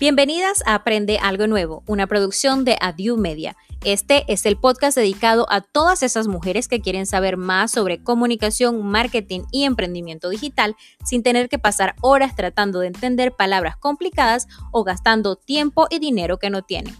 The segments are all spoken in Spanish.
Bienvenidas a Aprende Algo Nuevo, una producción de Adieu Media. Este es el podcast dedicado a todas esas mujeres que quieren saber más sobre comunicación, marketing y emprendimiento digital sin tener que pasar horas tratando de entender palabras complicadas o gastando tiempo y dinero que no tienen.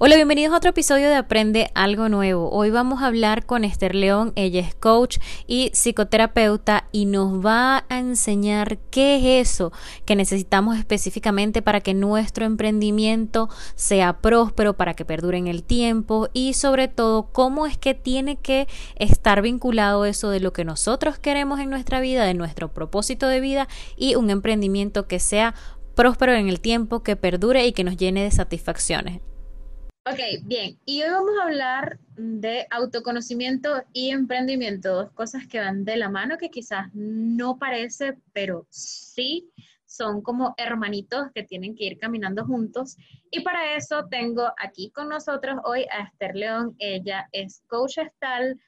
Hola, bienvenidos a otro episodio de Aprende Algo Nuevo. Hoy vamos a hablar con Esther León, ella es coach y psicoterapeuta y nos va a enseñar qué es eso que necesitamos específicamente para que nuestro emprendimiento sea próspero, para que perdure en el tiempo y sobre todo cómo es que tiene que estar vinculado eso de lo que nosotros queremos en nuestra vida, de nuestro propósito de vida y un emprendimiento que sea próspero en el tiempo, que perdure y que nos llene de satisfacciones. Ok, bien. Y hoy vamos a hablar de autoconocimiento y emprendimiento, dos cosas que van de la mano, que quizás no parece, pero sí son como hermanitos que tienen que ir caminando juntos. Y para eso tengo aquí con nosotros hoy a Esther León. Ella es coach estal,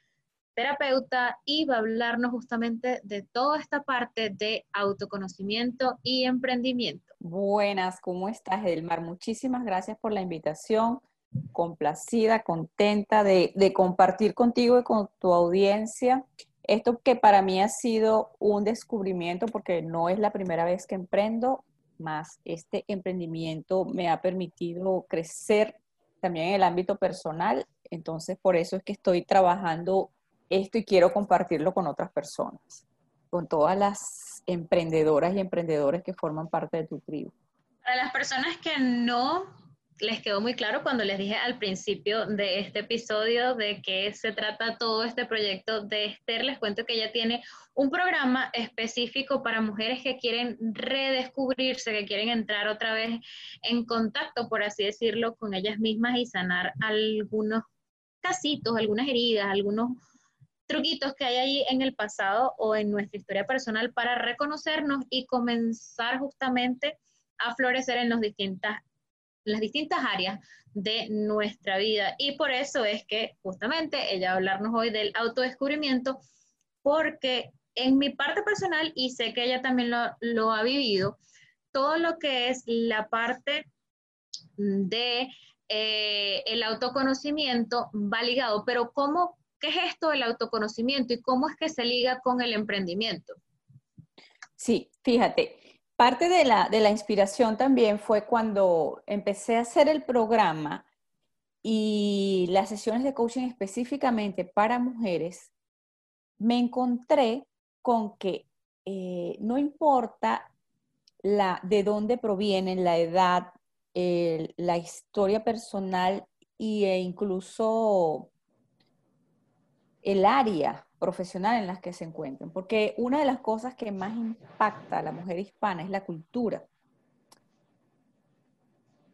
terapeuta y va a hablarnos justamente de toda esta parte de autoconocimiento y emprendimiento. Buenas, ¿cómo estás, Elmar? Muchísimas gracias por la invitación complacida, contenta de, compartir contigo y con tu audiencia esto que para mí ha sido un descubrimiento porque no es la primera vez que emprendo, más este emprendimiento me ha permitido crecer también en el ámbito personal, entonces por eso es que estoy trabajando esto y quiero compartirlo con otras personas, con todas las emprendedoras y emprendedores que forman parte de tu tribu. Para las personas que no les quedó muy claro cuando les dije al principio de este episodio de qué se trata todo este proyecto de Esther. Les cuento que ella tiene un programa específico para mujeres que quieren redescubrirse, que quieren entrar otra vez en contacto, por así decirlo, con ellas mismas y sanar algunos casitos, algunas heridas, algunos truquitos que hay allí en el pasado o en nuestra historia personal para reconocernos y comenzar justamente a florecer en los distintas las distintas áreas de nuestra vida. Y por eso es que justamente ella va a hablarnos hoy del autodescubrimiento, porque en mi parte personal, y sé que ella también lo, ha vivido, todo lo que es la parte de eh, el autoconocimiento va ligado, pero ¿cómo, qué es esto del autoconocimiento y cómo es que se liga con el emprendimiento? Sí, fíjate, Parte de la, de la inspiración también fue cuando empecé a hacer el programa y las sesiones de coaching específicamente para mujeres, me encontré con que eh, no importa la, de dónde provienen, la edad, la historia personal e incluso el área profesional en las que se encuentren, porque una de las cosas que más impacta a la mujer hispana es la cultura.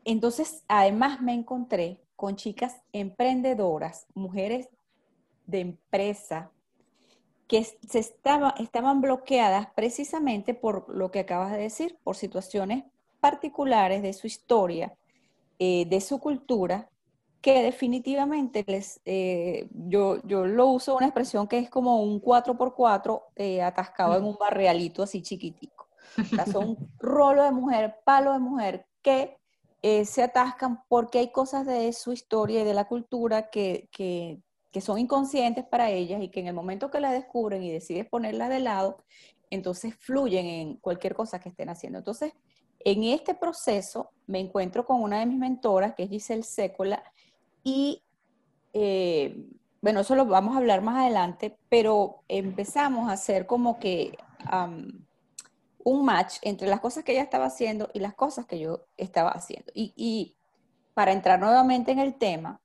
Entonces, además me encontré con chicas emprendedoras, mujeres de empresa, que se estaba, estaban bloqueadas precisamente por lo que acabas de decir, por situaciones particulares de su historia, eh, de su cultura, que definitivamente les, eh, yo, yo lo uso una expresión que es como un 4x4 eh, atascado en un barrialito así chiquitico. O son rolo de mujer, palo de mujer que eh, se atascan porque hay cosas de su historia y de la cultura que, que, que son inconscientes para ellas y que en el momento que la descubren y deciden ponerla de lado, entonces fluyen en cualquier cosa que estén haciendo. Entonces, en este proceso me encuentro con una de mis mentoras, que es Giselle Sécola, y eh, bueno, eso lo vamos a hablar más adelante, pero empezamos a hacer como que un match entre las cosas que ella estaba haciendo y las cosas que yo estaba haciendo. Y, para entrar nuevamente en el tema,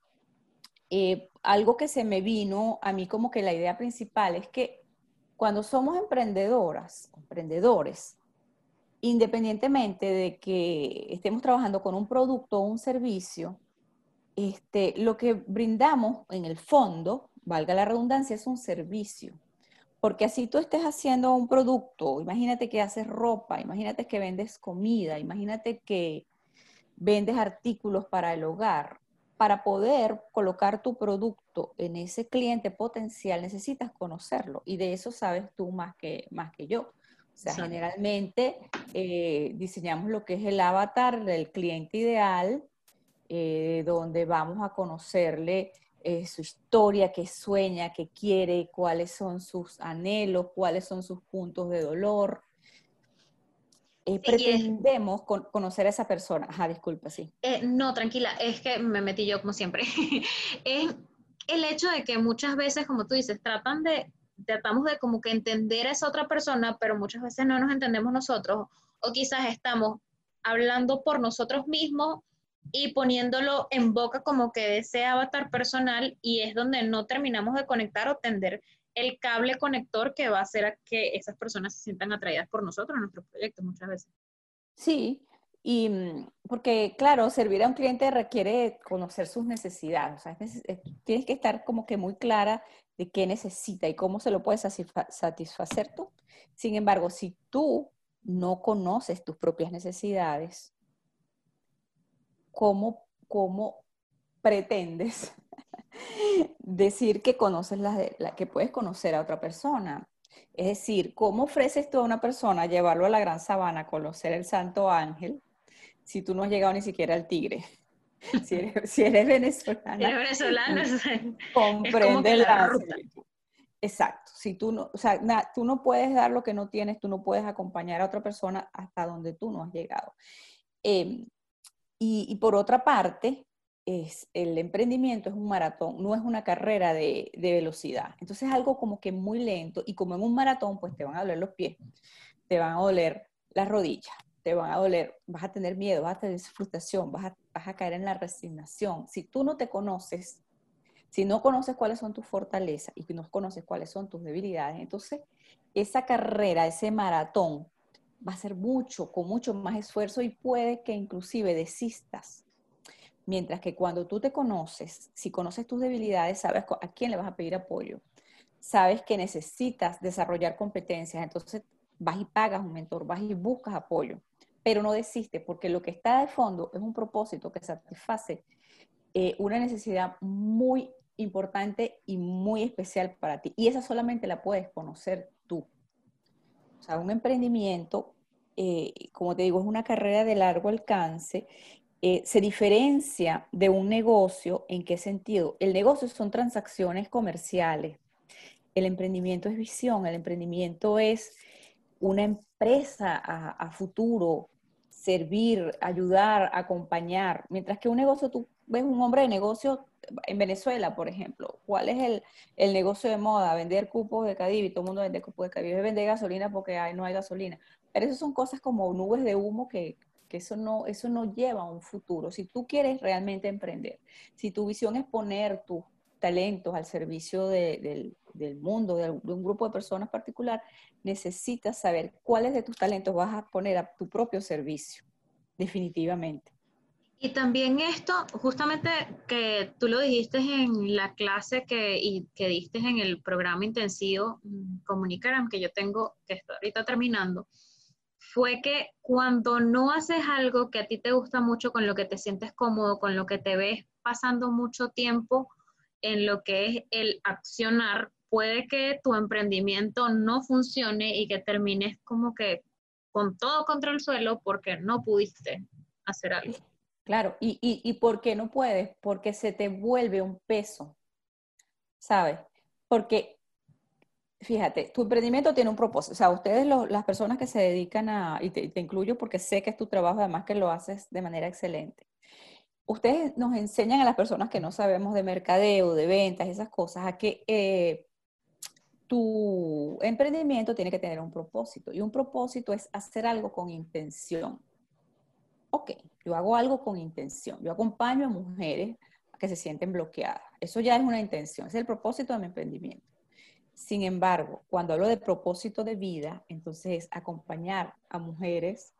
eh, algo que se me vino a mí como que la idea principal es que cuando somos emprendedoras, emprendedores, independientemente de que estemos trabajando con un producto o un servicio, este, lo que brindamos en el fondo, valga la redundancia, es un servicio. Porque así tú estés haciendo un producto, imagínate que haces ropa, imagínate que vendes comida, imagínate que vendes artículos para el hogar. Para poder colocar tu producto en ese cliente potencial necesitas conocerlo y de eso sabes tú más que, más que yo. O sea, generalmente eh, diseñamos lo que es el avatar del cliente ideal, eh, donde vamos a conocerle eh, su historia, qué sueña, qué quiere, cuáles son sus anhelos, cuáles son sus puntos de dolor. pretendemos conocer a esa persona. Ajá, disculpa, sí. no, tranquila, es que me metí yo como siempre. es el hecho de que muchas veces, como tú dices, tratan de tratamos de como que entender a esa otra persona, pero muchas veces no nos entendemos nosotros o quizás estamos hablando por nosotros mismos y poniéndolo en boca como que de ese avatar personal y es donde no terminamos de conectar o tender el cable conector que va a hacer que esas personas se sientan atraídas por nosotros nuestros proyectos muchas veces. Sí, y mm, porque, claro, servir a un cliente requiere conocer sus necesidades. O sea, tienes que estar como que muy clara de qué necesita y cómo se lo puedes satisfacer tú. Sin embargo, si tú no conoces tus propias necesidades, ¿cómo, cómo pretendes decir que conoces las la, que puedes conocer a otra persona? Es decir, ¿cómo ofreces tú a una persona llevarlo a la gran sabana a conocer el santo ángel si tú no has llegado ni siquiera al tigre? Si eres, si eres venezolana. Si eres venezolana, comprende la, Exacto. Si tú no, o sea, tú no puedes dar lo que no tienes, tú no puedes acompañar a otra persona hasta donde tú no has llegado. Em, y, por otra parte, es, el emprendimiento es un maratón, no es una carrera de, de, velocidad. Entonces es algo como que muy lento y como en un maratón, pues te van a doler los pies, te van a doler las rodillas, te van a doler, vas a tener miedo, vas a tener frustración, vas a, vas a caer en la resignación. Si tú no te conoces, si no conoces cuáles son tus fortalezas y no conoces cuáles son tus debilidades, entonces esa carrera, ese maratón, va a ser mucho, con mucho más esfuerzo y puede que inclusive desistas. Mientras que cuando tú te conoces, si conoces tus debilidades, sabes a quién le vas a pedir apoyo, sabes que necesitas desarrollar competencias, entonces vas y pagas un mentor, vas y buscas apoyo, pero no desistes porque lo que está de fondo es un propósito que satisface eh, una necesidad muy importante y muy especial para ti. Y esa solamente la puedes conocer tú. O sea, un emprendimiento, eh, como te digo, es una carrera de largo alcance. Eh, se diferencia de un negocio, ¿en qué sentido? El negocio son transacciones comerciales. El emprendimiento es visión, el emprendimiento es una empresa a, a futuro, servir, ayudar, acompañar. Mientras que un negocio, tú ves un hombre de negocio en Venezuela, por ejemplo, ¿cuál es el, negocio de moda? Vender cupos de Cadivi, todo el mundo vende cupos de Cadivi, vender gasolina porque no hay gasolina. Pero eso son cosas como nubes de humo que, eso, no, eso no lleva a un futuro. Si tú quieres realmente emprender, si tu visión es poner tus talentos al servicio del, mundo, de, de un grupo de personas particular, necesitas saber cuáles de tus talentos vas a poner a tu propio servicio, definitivamente. Y también esto, justamente que tú lo dijiste en la clase que, y que diste en el programa intensivo mm, Comunicaram que yo tengo, que estoy ahorita terminando, fue que cuando no haces algo que a ti te gusta mucho, con lo que te sientes cómodo, con lo que te ves pasando mucho tiempo en lo que es el accionar, puede que tu emprendimiento no funcione y que termines como que con todo contra el suelo porque no pudiste hacer algo. Claro, y, y, ¿por qué no puedes? Porque se te vuelve un peso, ¿sabes? Porque, fíjate, tu emprendimiento tiene un propósito. O sea, ustedes, las personas que se dedican a, y te, incluyo porque sé que es tu trabajo, además que lo haces de manera excelente. Ustedes nos enseñan a las personas que no sabemos de mercadeo, de ventas, esas cosas, a que eh, tu emprendimiento tiene que tener un propósito. Y un propósito es hacer algo con intención ok, yo hago algo con intención, yo acompaño a mujeres que se sienten bloqueadas. Eso ya es una intención, es el propósito de mi emprendimiento. Sin embargo, cuando hablo de propósito de vida, entonces es acompañar a mujeres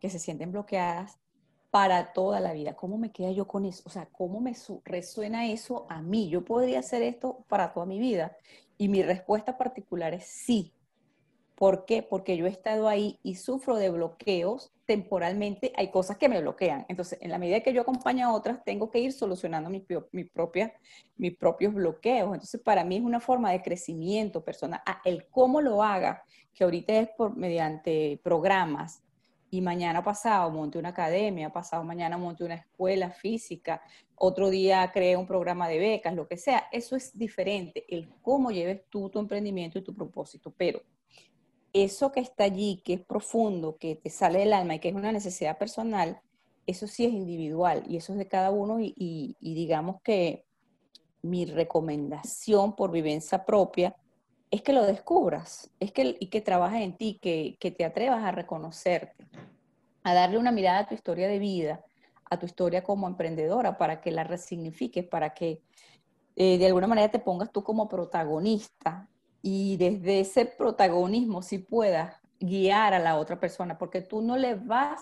que se sienten bloqueadas para toda la vida. ¿Cómo me queda yo con eso? O sea, ¿cómo me resuena eso a mí? Yo podría hacer esto para toda mi vida. Y mi respuesta particular es sí, ¿Por qué? Porque yo he estado ahí y sufro de bloqueos temporalmente. Hay cosas que me bloquean. Entonces, en la medida que yo acompaño a otras, tengo que ir solucionando mis, mi propia, mis propios bloqueos. Entonces, para mí es una forma de crecimiento personal. Ah, el cómo lo haga, que ahorita es por, mediante programas, y mañana pasado monte una academia, pasado mañana monte una escuela física, otro día cree un programa de becas, lo que sea, eso es diferente, el cómo lleves tú tu emprendimiento y tu propósito, pero eso que está allí, que es profundo, que te sale del alma y que es una necesidad personal, eso sí es individual y eso es de cada uno y, digamos que mi recomendación por vivencia propia es que lo descubras, es que, y que trabajes en ti, que, que te atrevas a reconocerte, a darle una mirada a tu historia de vida, a tu historia como emprendedora, para que la resignifiques, para que eh, de alguna manera te pongas tú como protagonista y desde ese protagonismo si puedas guiar a la otra persona, porque tú no le vas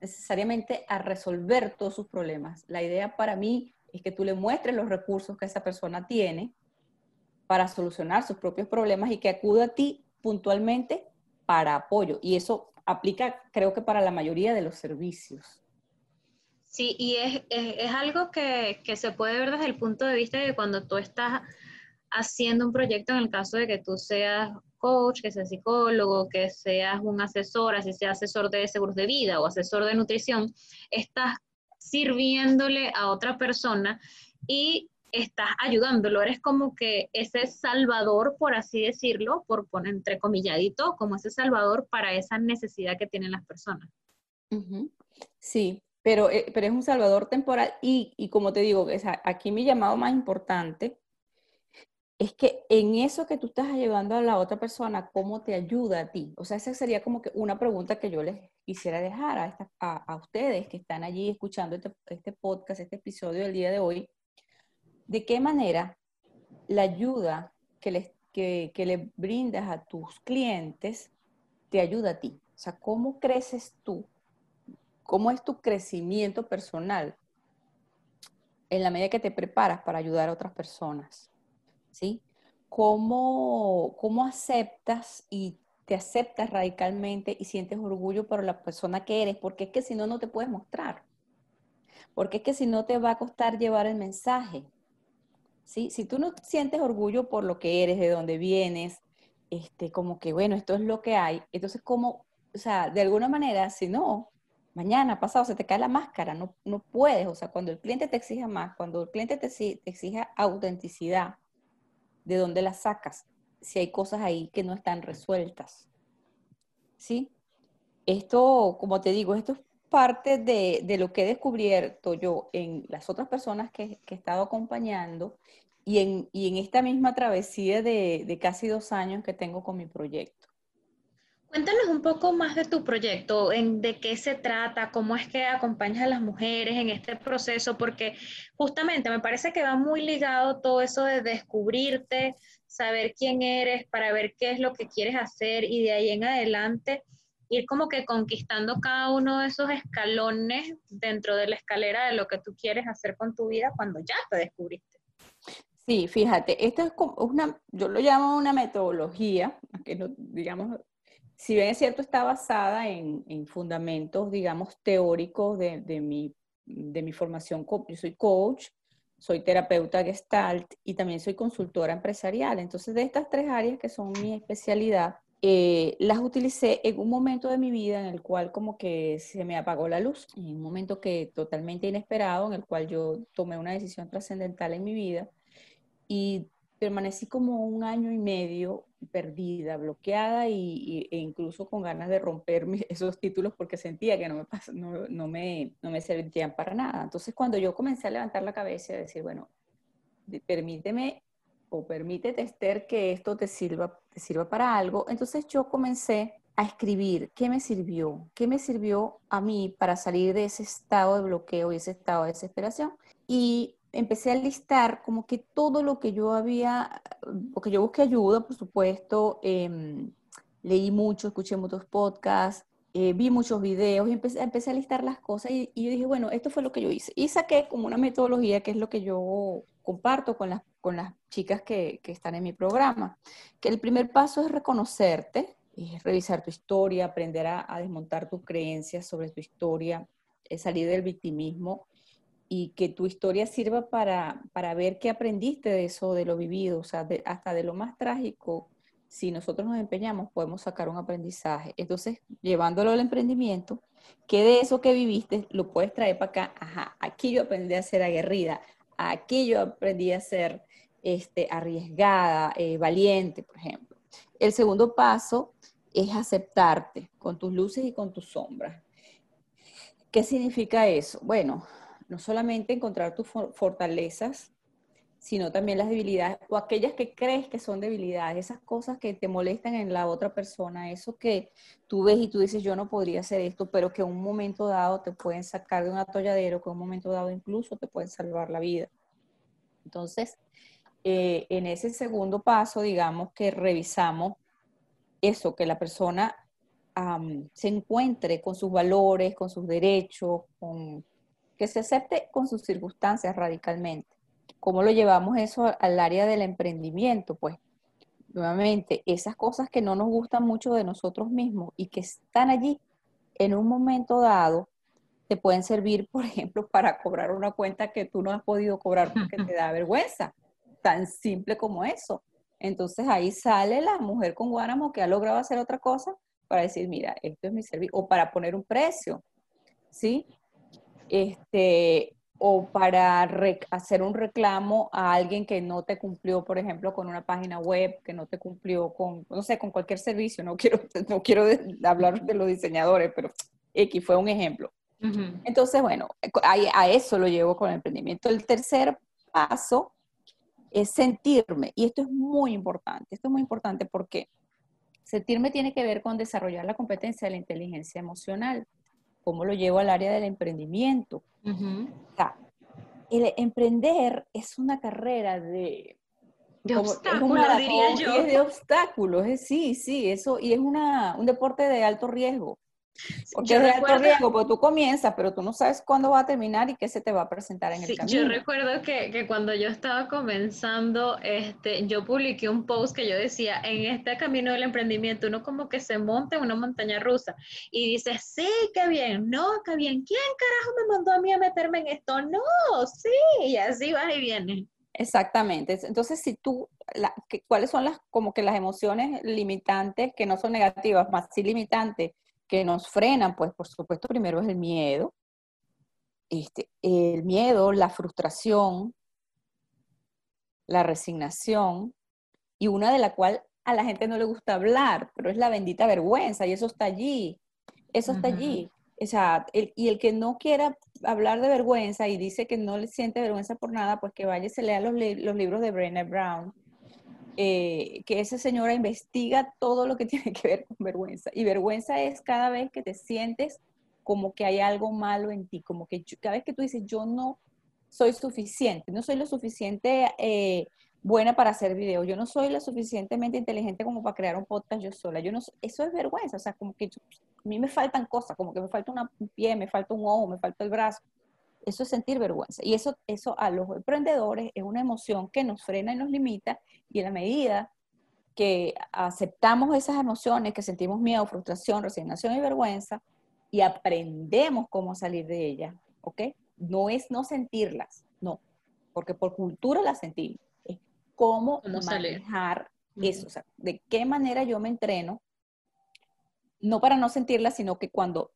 necesariamente a resolver todos sus problemas. La idea para mí es que tú le muestres los recursos que esa persona tiene para solucionar sus propios problemas y que acuda a ti puntualmente para apoyo. Y eso aplica, creo que para la mayoría de los servicios. Sí, y es, es, algo que, que, se puede ver desde el punto de vista de cuando tú estás haciendo un proyecto, en el caso de que tú seas coach, que seas psicólogo, que seas un asesor, así sea asesor de seguros de vida o asesor de nutrición, estás sirviéndole a otra persona y estás ayudándolo, eres como que ese salvador, por así decirlo, por poner entrecomilladito, como ese salvador para esa necesidad que tienen las personas. Sí, pero, eh, pero es un salvador temporal y, y como te digo, aquí mi llamado más importante es que en eso que tú estás llevando a la otra persona, ¿cómo te ayuda a ti? O sea, esa sería como que una pregunta que yo les quisiera dejar a, ustedes que están allí escuchando este, este podcast, este episodio del día de hoy ¿De qué manera la ayuda que le, que, le brindas a tus clientes te ayuda a ti? O sea, ¿cómo creces tú? ¿Cómo es tu crecimiento personal en la medida que te preparas para ayudar a otras personas? ¿Sí? ¿Cómo, cómo aceptas y te aceptas radicalmente y sientes orgullo por la persona que eres? Porque es que si no, no te puedes mostrar. Porque es que si no, te va a costar llevar el mensaje. ¿sí? Si tú no sientes orgullo por lo que eres, de dónde vienes, este, como que, bueno, esto es lo que hay, entonces, como, o sea, de alguna manera, si no, mañana, pasado, se te cae la máscara, no, no puedes, o sea, cuando el cliente te exija más, cuando el cliente te, te exija autenticidad, ¿de dónde la sacas? Si hay cosas ahí que no están resueltas, ¿sí? Esto, como te digo, esto es parte de, de, lo que he descubierto yo en las otras personas que, que he estado acompañando y en, y en esta misma travesía de, de, casi dos años que tengo con mi proyecto. Cuéntanos un poco más de tu proyecto, de qué se trata, cómo es que acompañas a las mujeres en este proceso, porque justamente me parece que va muy ligado todo eso de descubrirte, saber quién eres, para ver qué es lo que quieres hacer y de ahí en adelante ir como que conquistando cada uno de esos escalones dentro de la escalera de lo que tú quieres hacer con tu vida cuando ya te descubriste. Sí, fíjate, esto es como una, yo lo llamo una metodología, que no, digamos, si bien es cierto, está basada en, en fundamentos, digamos, teóricos de, de, mi, de mi formación, yo soy coach, soy terapeuta gestalt y también soy consultora empresarial. Entonces, de estas tres áreas que son mi especialidad, eh, las utilicé en un momento de mi vida en el cual como que se me apagó la luz, en un momento que totalmente inesperado, en el cual yo tomé una decisión trascendental en mi vida y permanecí como un año y medio perdida, bloqueada y, e incluso con ganas de romper esos títulos porque sentía que no me, no, no, me, no me servían para nada. Entonces cuando yo comencé a levantar la cabeza y a decir, bueno, permíteme o permítete, Esther, que esto te sirva, te sirva para algo. Entonces yo comencé a escribir qué me sirvió, qué me sirvió a mí para salir de ese estado de bloqueo y ese estado de desesperación. Y empecé a listar como que todo lo que yo había, porque yo busqué ayuda, por supuesto, em, leí mucho, escuché muchos podcasts, eh, vi muchos videos y empecé, empecé, a listar las cosas y, y, yo dije, bueno, esto fue lo que yo hice. Y saqué como una metodología que es lo que yo comparto con las, chicas que, están en mi programa, que el primer paso es reconocerte, es revisar tu historia, aprender a, desmontar tus creencias sobre tu historia, salir del victimismo y que tu historia sirva para, para, ver qué aprendiste de eso, de lo vivido, o sea, hasta de lo más trágico. Si nosotros nos empeñamos, podemos sacar un aprendizaje. Entonces, llevándolo al emprendimiento, ¿qué de eso que viviste lo puedes traer para acá? Ajá, aquí yo aprendí a ser aguerrida, aquí yo aprendí a ser este, arriesgada, eh, valiente, por ejemplo. El segundo paso es aceptarte con tus luces y con tus sombras. ¿Qué significa eso? Bueno, no solamente encontrar tus fortalezas, sino también las debilidades o aquellas que crees que son debilidades, esas cosas que te molestan en la otra persona, eso que tú ves y tú dices yo no podría hacer esto, pero que en un momento dado te pueden sacar de un atolladero, que en un momento dado incluso te pueden salvar la vida. Entonces, eh, en ese segundo paso, digamos que revisamos eso, que la persona se encuentre con sus valores, con sus derechos, con, que se acepte con sus circunstancias radicalmente. ¿Cómo lo llevamos eso al área del emprendimiento? Pues nuevamente, esas cosas que no nos gustan mucho de nosotros mismos y que están allí en un momento dado, te pueden servir, por ejemplo, para cobrar una cuenta que tú no has podido cobrar porque te da vergüenza. Tan simple como eso. Entonces ahí sale la mujer con Guáramo que ha logrado hacer otra cosa para decir, mira, esto es mi servicio, o para poner un precio, ¿sí? Este, o para hacer un reclamo a alguien que no te cumplió, por ejemplo, con una página web, que no te cumplió con, no sé, con cualquier servicio. No quiero, no quiero hablar de los diseñadores, pero X fue un ejemplo. Entonces, bueno, a, a, eso lo llevo con el emprendimiento. El tercer paso es sentirme, y esto es muy importante, esto es muy importante porque sentirme tiene que ver con desarrollar la competencia de la inteligencia emocional, cómo lo llevo al área del emprendimiento. o sea, el emprender es una carrera de... De obstáculos, diría yo. Es de obstáculos, sí, sí, eso, y es una, un deporte de alto riesgo. Porque es de alto riesgo, porque tú comienzas, pero tú no sabes cuándo va a terminar y qué se te va a presentar en el camino. Yo recuerdo que, que, cuando yo estaba comenzando, este, yo publiqué un post que yo decía, en este camino del emprendimiento, uno como que se monta en una montaña rusa y dice, sí, qué bien, no, qué bien, ¿quién carajo me mandó a mí a meterme en esto? No, sí, y así va y viene. Exactamente. Entonces, si tú, ¿cuáles son las, como que las emociones limitantes, que no son negativas, más sí limitantes? Que nos frenan, pues por supuesto primero es el miedo, este, el miedo, la frustración, la resignación, y una de la cual a la gente no le gusta hablar, pero es la bendita vergüenza, y eso está allí, eso está allí. O sea, y el que no quiera hablar de vergüenza y dice que no le siente vergüenza por nada, pues que vaya y se lea los, los libros de Brené Brown, eh, que esa señora investiga todo lo que tiene que ver con vergüenza. Y vergüenza es cada vez que te sientes como que hay algo malo en ti, como que cada vez que tú dices, yo no soy suficiente, no soy lo suficiente eh, buena para hacer video, yo no soy lo suficientemente inteligente como para crear un podcast yo sola, yo no, eso es vergüenza, o sea, como que a mí me faltan cosas, como que me falta un pie, me falta un ojo, me falta el brazo, eso es sentir vergüenza. Y eso, eso a los emprendedores es una emoción que nos frena y nos limita. Y en la medida que aceptamos esas emociones, que sentimos miedo, frustración, resignación y vergüenza, y aprendemos cómo salir de ellas, ¿ok? No es no sentirlas, no, porque por cultura las sentimos. Es cómo, manejar eso, o sea, de qué manera yo me entreno, no para no sentirlas, sino que cuando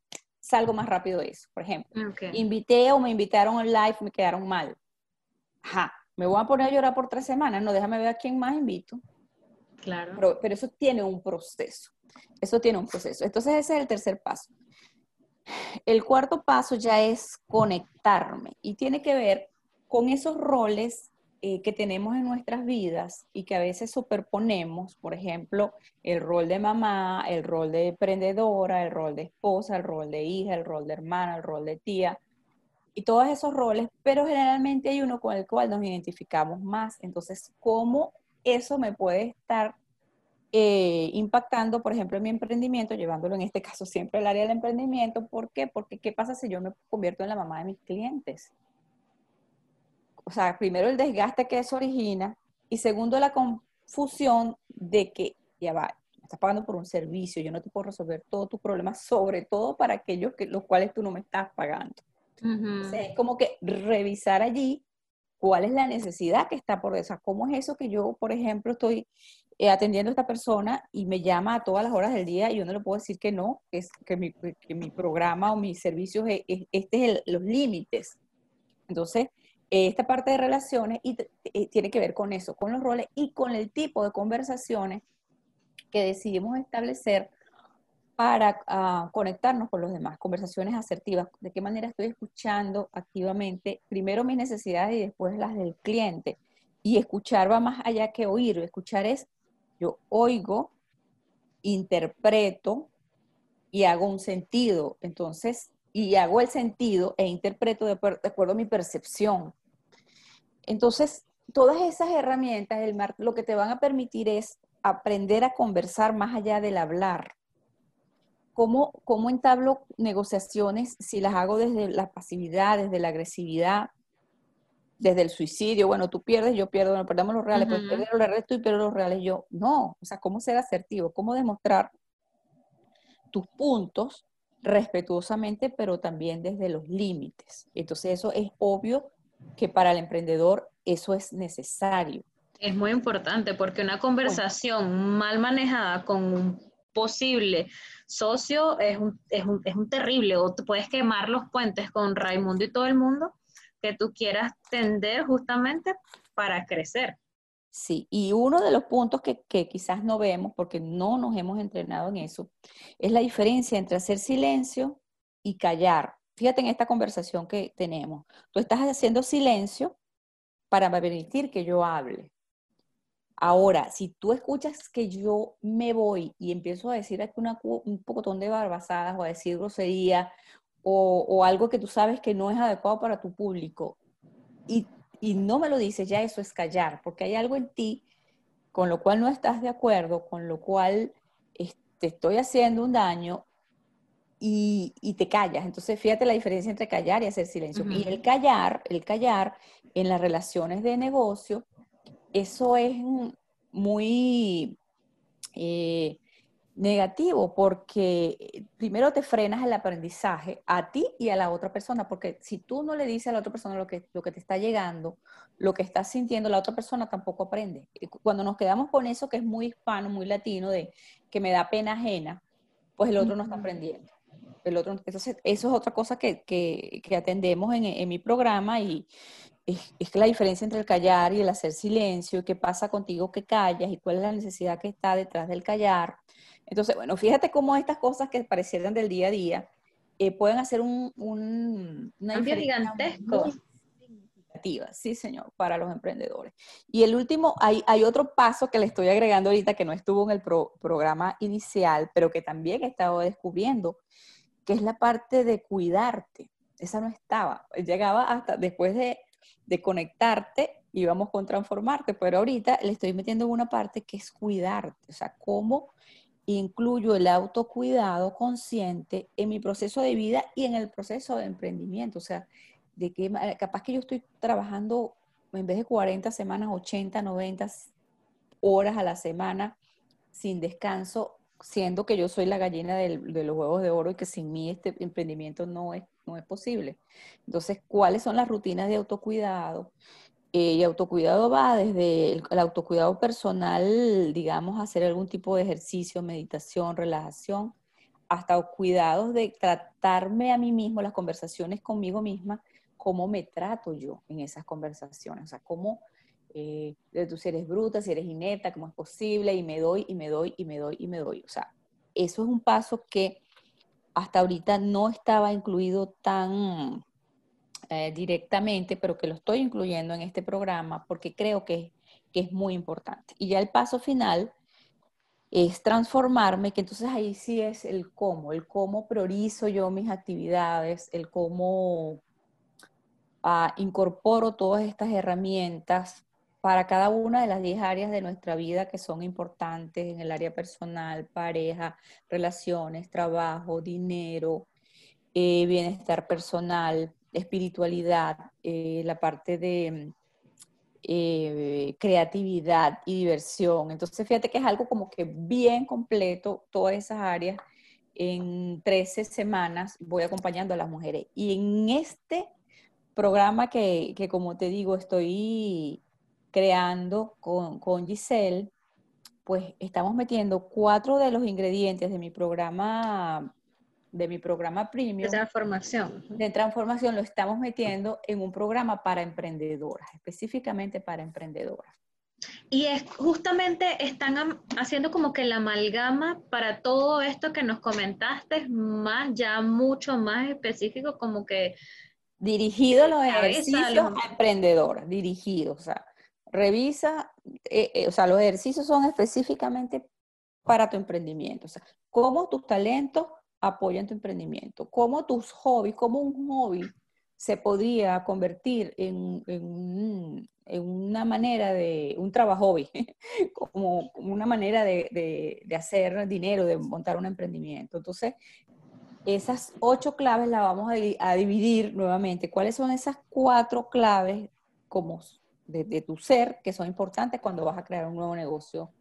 salgo más rápido de eso. Por ejemplo, invité o me invitaron al live, me quedaron mal. Ajá, me voy a poner a llorar por tres semanas. No, déjame ver a quién más invito. Claro. Pero, pero eso tiene un proceso. Eso tiene un proceso. Entonces ese es el tercer paso. El cuarto paso ya es conectarme y tiene que ver con esos roles eh, que tenemos en nuestras vidas y que a veces superponemos, por ejemplo, el rol de mamá, el rol de emprendedora, el rol de esposa, el rol de hija, el rol de hermana, el rol de tía, y todos esos roles, pero generalmente hay uno con el cual nos identificamos más. Entonces, ¿cómo eso me puede estar eh, impactando, por ejemplo, en mi emprendimiento, llevándolo en este caso siempre al área del emprendimiento? ¿Por qué? Porque ¿qué pasa si yo me convierto en la mamá de mis clientes? O sea, primero el desgaste que eso origina y segundo la confusión de que, ya va, estás pagando por un servicio, yo no te puedo resolver todos tus problemas, sobre todo para aquellos que, los cuales tú no me estás pagando. es como que revisar allí cuál es la necesidad que está por eso. ¿Cómo es eso que yo, por ejemplo, estoy eh, atendiendo a esta persona y me llama a todas las horas del día y yo no le puedo decir que no, que, es, que, mi, que mi programa o mis servicios, es, este es los límites. Entonces, esta parte de relaciones y, tiene que ver con eso, con los roles y con el tipo de conversaciones que decidimos establecer para ah, conectarnos con los demás, conversaciones asertivas, de qué manera estoy escuchando activamente, primero mis necesidades y después las del cliente. Y escuchar va más allá que oír, escuchar es, yo oigo, interpreto y hago un sentido, entonces, y hago el sentido e interpreto de, acuerdo a mi percepción. Entonces, todas esas herramientas, el lo que te van a permitir es aprender a conversar más allá del hablar ¿Cómo, ¿Cómo entablo negociaciones si las hago desde la pasividad, desde la agresividad, desde el suicidio? Bueno, tú pierdes, yo pierdo, bueno, perdamos los reales, pues pierdes los reales tú y pierdo los reales yo. No, o sea, ¿cómo ser asertivo? ¿Cómo demostrar tus puntos respetuosamente, pero también desde los límites? Entonces, eso es obvio que para el emprendedor eso es necesario. Es muy importante porque una conversación mal manejada con un posible socio es un, es un, es un terrible, o te puedes quemar los puentes con Raimundo y todo el mundo que tú quieras tender justamente para crecer. Sí, y uno de los puntos que, que, quizás no vemos, porque no nos hemos entrenado en eso, es la diferencia entre hacer silencio y callar. Fíjate en esta conversación que tenemos. Tú estás haciendo silencio para permitir que yo hable. Ahora, si tú escuchas que yo me voy y empiezo a decir una, un pocotón de barbasadas o a decir grosería o, algo que tú sabes que no es adecuado para tu público y, no me lo dices, ya eso es callar, porque hay algo en ti con lo cual no estás de acuerdo, con lo cual te estoy haciendo un daño y, te callas. Entonces, fíjate la diferencia entre callar y hacer silencio. Y el callar, el callar en las relaciones de negocio, eso es muy eh, negativo porque eh, primero te frenas el aprendizaje a ti y a la otra persona, porque si tú no le dices a la otra persona lo que, lo que te está llegando, lo que estás sintiendo, la otra persona tampoco aprende. Cuando nos quedamos con eso que es muy hispano, muy latino, de que me da pena ajena, pues el otro no está aprendiendo. El otro, entonces, eso es otra cosa que, que, atendemos en, en, mi programa y, es, que la diferencia entre el callar y el hacer silencio, qué pasa contigo que callas y cuál es la necesidad que está detrás del callar. Entonces, bueno, fíjate cómo estas cosas que parecieran del día a día eh, pueden hacer un, un una gigantesco. significativa, sí, señor, para los emprendedores. Y el último, hay, hay otro paso que le estoy agregando ahorita que no estuvo en el programa inicial, pero que también he estado descubriendo, que es la parte de cuidarte. Esa no estaba. Llegaba hasta después de de conectarte y vamos con transformarte, pero ahorita le estoy metiendo una parte que es cuidarte, o sea, cómo incluyo el autocuidado consciente en mi proceso de vida y en el proceso de emprendimiento, o sea, de que capaz que yo estoy trabajando en vez de 40 semanas, 80, 90 horas a la semana sin descanso, siendo que yo soy la gallina de los huevos de oro y que sin mí este emprendimiento no es no es posible. Entonces, ¿cuáles son las rutinas de autocuidado? Eh, y autocuidado va desde el, autocuidado personal, digamos, hacer algún tipo de ejercicio, meditación, relajación, hasta cuidados de tratarme a mí mismo, las conversaciones conmigo misma, cómo me trato yo en esas conversaciones, o sea, cómo eh, tú si eres bruta, si eres ineta, cómo es posible, y me doy, y me doy, y me doy, y me doy. O sea, eso es un paso que hasta ahorita no estaba incluido tan eh, directamente, pero que lo estoy incluyendo en este programa porque creo que, es muy importante. Y ya el paso final es transformarme, que entonces ahí sí es el cómo, el cómo priorizo yo mis actividades, el cómo ah, incorporo todas estas herramientas para cada una de las 10 áreas de nuestra vida que son importantes en el área personal, pareja, relaciones, trabajo, dinero, eh, bienestar personal, espiritualidad, eh, la parte de eh, creatividad y diversión. Entonces, fíjate que es algo como que bien completo, todas esas áreas. En 13 semanas voy acompañando a las mujeres. Y en este programa que, que como te digo, estoy creando con, con Giselle, pues estamos metiendo cuatro de los ingredientes de mi programa de mi programa premium de transformación de transformación lo estamos metiendo en un programa para emprendedoras específicamente para emprendedoras. Y es justamente están haciendo como que la amalgama para todo esto que nos comentaste más ya mucho más específico como que dirigido a los ejercicios a emprendedoras dirigidos o sea revisa, eh, eh, o sea, los ejercicios son específicamente para tu emprendimiento, o sea, cómo tus talentos apoyan tu emprendimiento, cómo tus hobbies, cómo un hobby se podría convertir en, en, una manera de, un trabajo hobby, como una manera de, de, hacer dinero, de montar un emprendimiento. Entonces, esas ocho claves las vamos a, dividir nuevamente. ¿Cuáles son esas cuatro claves como de, tu ser que son importantes cuando vas a crear un nuevo negocio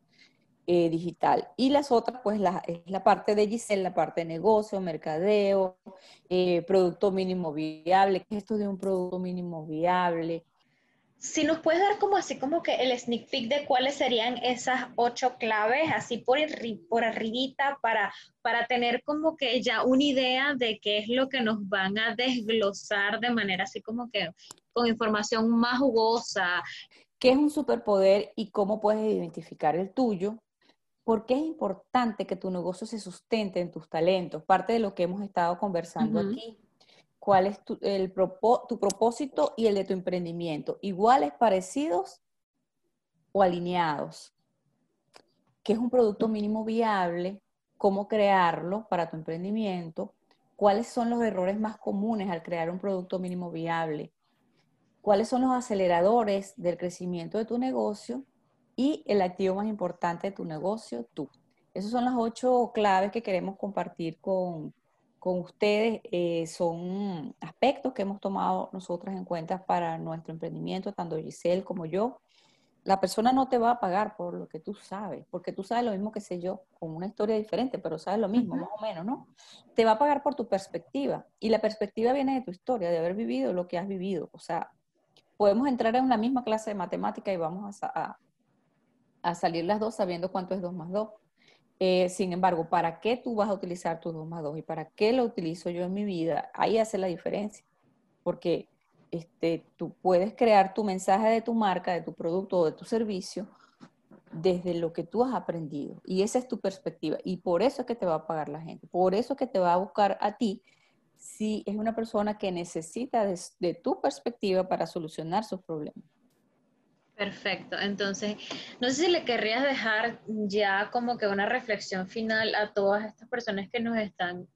eh, digital. Y las otras, pues la, es la parte de Giselle, la parte de negocio, mercadeo, eh, producto mínimo viable. ¿Qué es esto de un producto mínimo viable? Si nos puedes dar como así como que el sneak peek de cuáles serían esas ocho claves, así por, por arribita, para, para tener como que ya una idea de qué es lo que nos van a desglosar de manera así como que con información más jugosa. ¿Qué es un superpoder y cómo puedes identificar el tuyo? ¿Por qué es importante que tu negocio se sustente en tus talentos? Parte de lo que hemos estado conversando aquí cuál es tu, el tu propósito y el de tu emprendimiento, iguales, parecidos o alineados. ¿Qué es un producto mínimo viable? ¿Cómo crearlo para tu emprendimiento? ¿Cuáles son los errores más comunes al crear un producto mínimo viable? ¿Cuáles son los aceleradores del crecimiento de tu negocio? Y el activo más importante de tu negocio, tú. Esas son las ocho claves que queremos compartir con, con ustedes eh, son aspectos que hemos tomado nosotras en cuenta para nuestro emprendimiento, tanto Giselle como yo. La persona no te va a pagar por lo que tú sabes, porque tú sabes lo mismo que sé yo, con una historia diferente, pero sabes lo mismo, más o menos, ¿no? Te va a pagar por tu perspectiva. Y la perspectiva viene de tu historia, de haber vivido lo que has vivido. O sea, podemos entrar en una misma clase de matemática y vamos a, a, a salir las dos sabiendo cuánto es 2 más 2 eh, sin embargo, ¿para qué tú vas a utilizar tu 2 más 2 y para qué lo utilizo yo en mi vida? Ahí hace la diferencia. Porque este, tú puedes crear tu mensaje de tu marca, de tu producto o de tu servicio desde lo que tú has aprendido. Y esa es tu perspectiva. Y por eso es que te va a pagar la gente. Por eso es que te va a buscar a ti si es una persona que necesita de tu perspectiva para solucionar sus problemas. Perfecto. Entonces, no sé si le querrías dejar ya como que una reflexión final a todas estas personas que nos están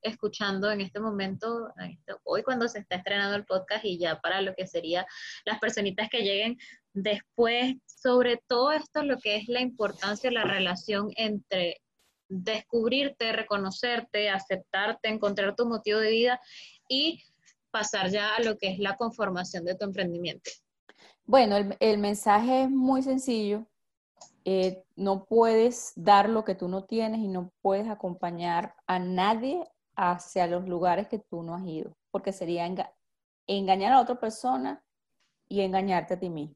escuchando en este momento, este, hoy cuando se está estrenando el podcast y ya para lo que sería las personitas que lleguen después, sobre todo esto, lo que es la importancia la relación entre descubrirte, reconocerte, aceptarte, encontrar tu motivo de vida y pasar ya a lo que es la conformación de tu emprendimiento. Bueno, el, mensaje es muy sencillo. Eh, no puedes dar lo que tú no tienes y no puedes acompañar a nadie hacia los lugares que tú no has ido, porque sería engañar a otra persona y engañarte a ti mismo.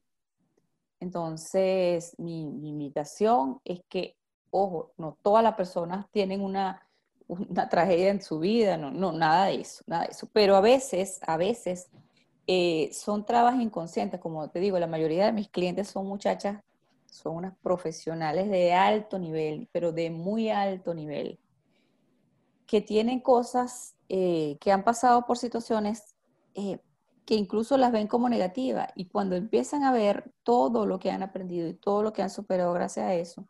Entonces, mi, invitación es que, ojo, no todas las personas tienen una, tragedia en su vida, no, no, nada de eso, nada de eso. Pero a veces, a veces eh, son trabas inconscientes, como te digo, la mayoría de mis clientes son muchachas, son unas profesionales de alto nivel, pero de muy alto nivel, que tienen cosas eh, que han pasado por situaciones eh, que incluso las ven como negativas y cuando empiezan a ver todo lo que han aprendido y todo lo que han superado gracias a eso,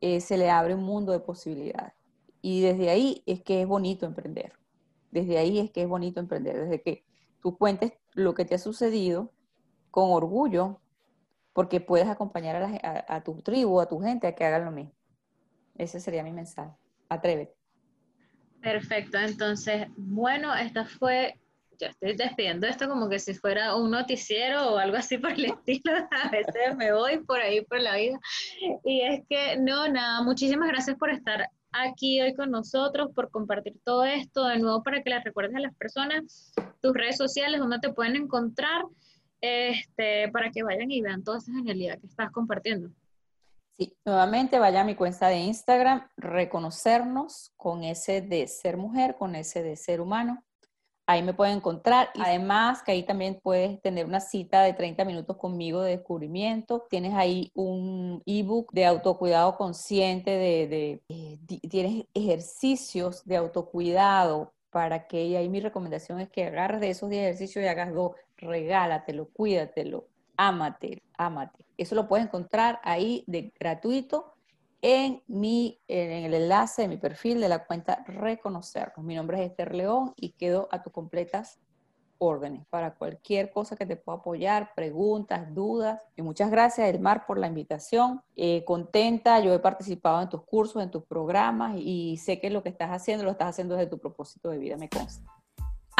se le abre un mundo de posibilidades. Y desde ahí es que es bonito emprender. Desde ahí es que es bonito emprender. Desde que tú cuentes lo que te ha sucedido con orgullo, porque puedes acompañar a, tu tribu, a tu gente a que hagan lo mismo. Ese sería mi mensaje. Atrévete. Perfecto. Entonces, bueno, esta fue ya estoy despidiendo esto como que si fuera un noticiero o algo así por el estilo. A veces me voy por ahí por la vida. Y es que, no, nada, muchísimas gracias por estar aquí hoy con nosotros, por compartir todo esto. De nuevo, para que les recuerdes a las personas tus redes sociales, donde te pueden encontrar, este, para que vayan y vean toda esa genialidad que estás compartiendo. Sí, nuevamente vaya a mi cuenta de Instagram, reconocernos con ese de ser mujer, con ese de ser humano. Ahí me pueden encontrar. Además, que ahí también puedes tener una cita de 30 minutos conmigo de descubrimiento. Tienes ahí un ebook de autocuidado consciente, de, eh, tienes ejercicios de autocuidado para que, y ahí mi recomendación es que agarres de esos ejercicios y hagas dos, regálatelo, cuídatelo, ámate, ámate. Eso lo puedes encontrar ahí de gratuito en, mi, en el enlace de mi perfil de la cuenta Reconocernos. Mi nombre es Esther León y quedo a tus completas órdenes para cualquier cosa que te pueda apoyar, preguntas, dudas. Y muchas gracias, Elmar, por la invitación. Eh, contenta, yo he participado en tus cursos, en tus programas y sé que lo que estás haciendo lo estás haciendo desde tu propósito de vida, me consta.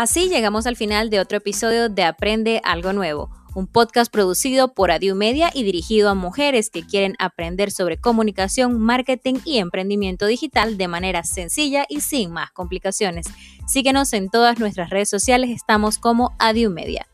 Así llegamos al final de otro episodio de Aprende algo nuevo un podcast producido por Adiu Media y dirigido a mujeres que quieren aprender sobre comunicación, marketing y emprendimiento digital de manera sencilla y sin más complicaciones. Síguenos en todas nuestras redes sociales, estamos como Adiu Media.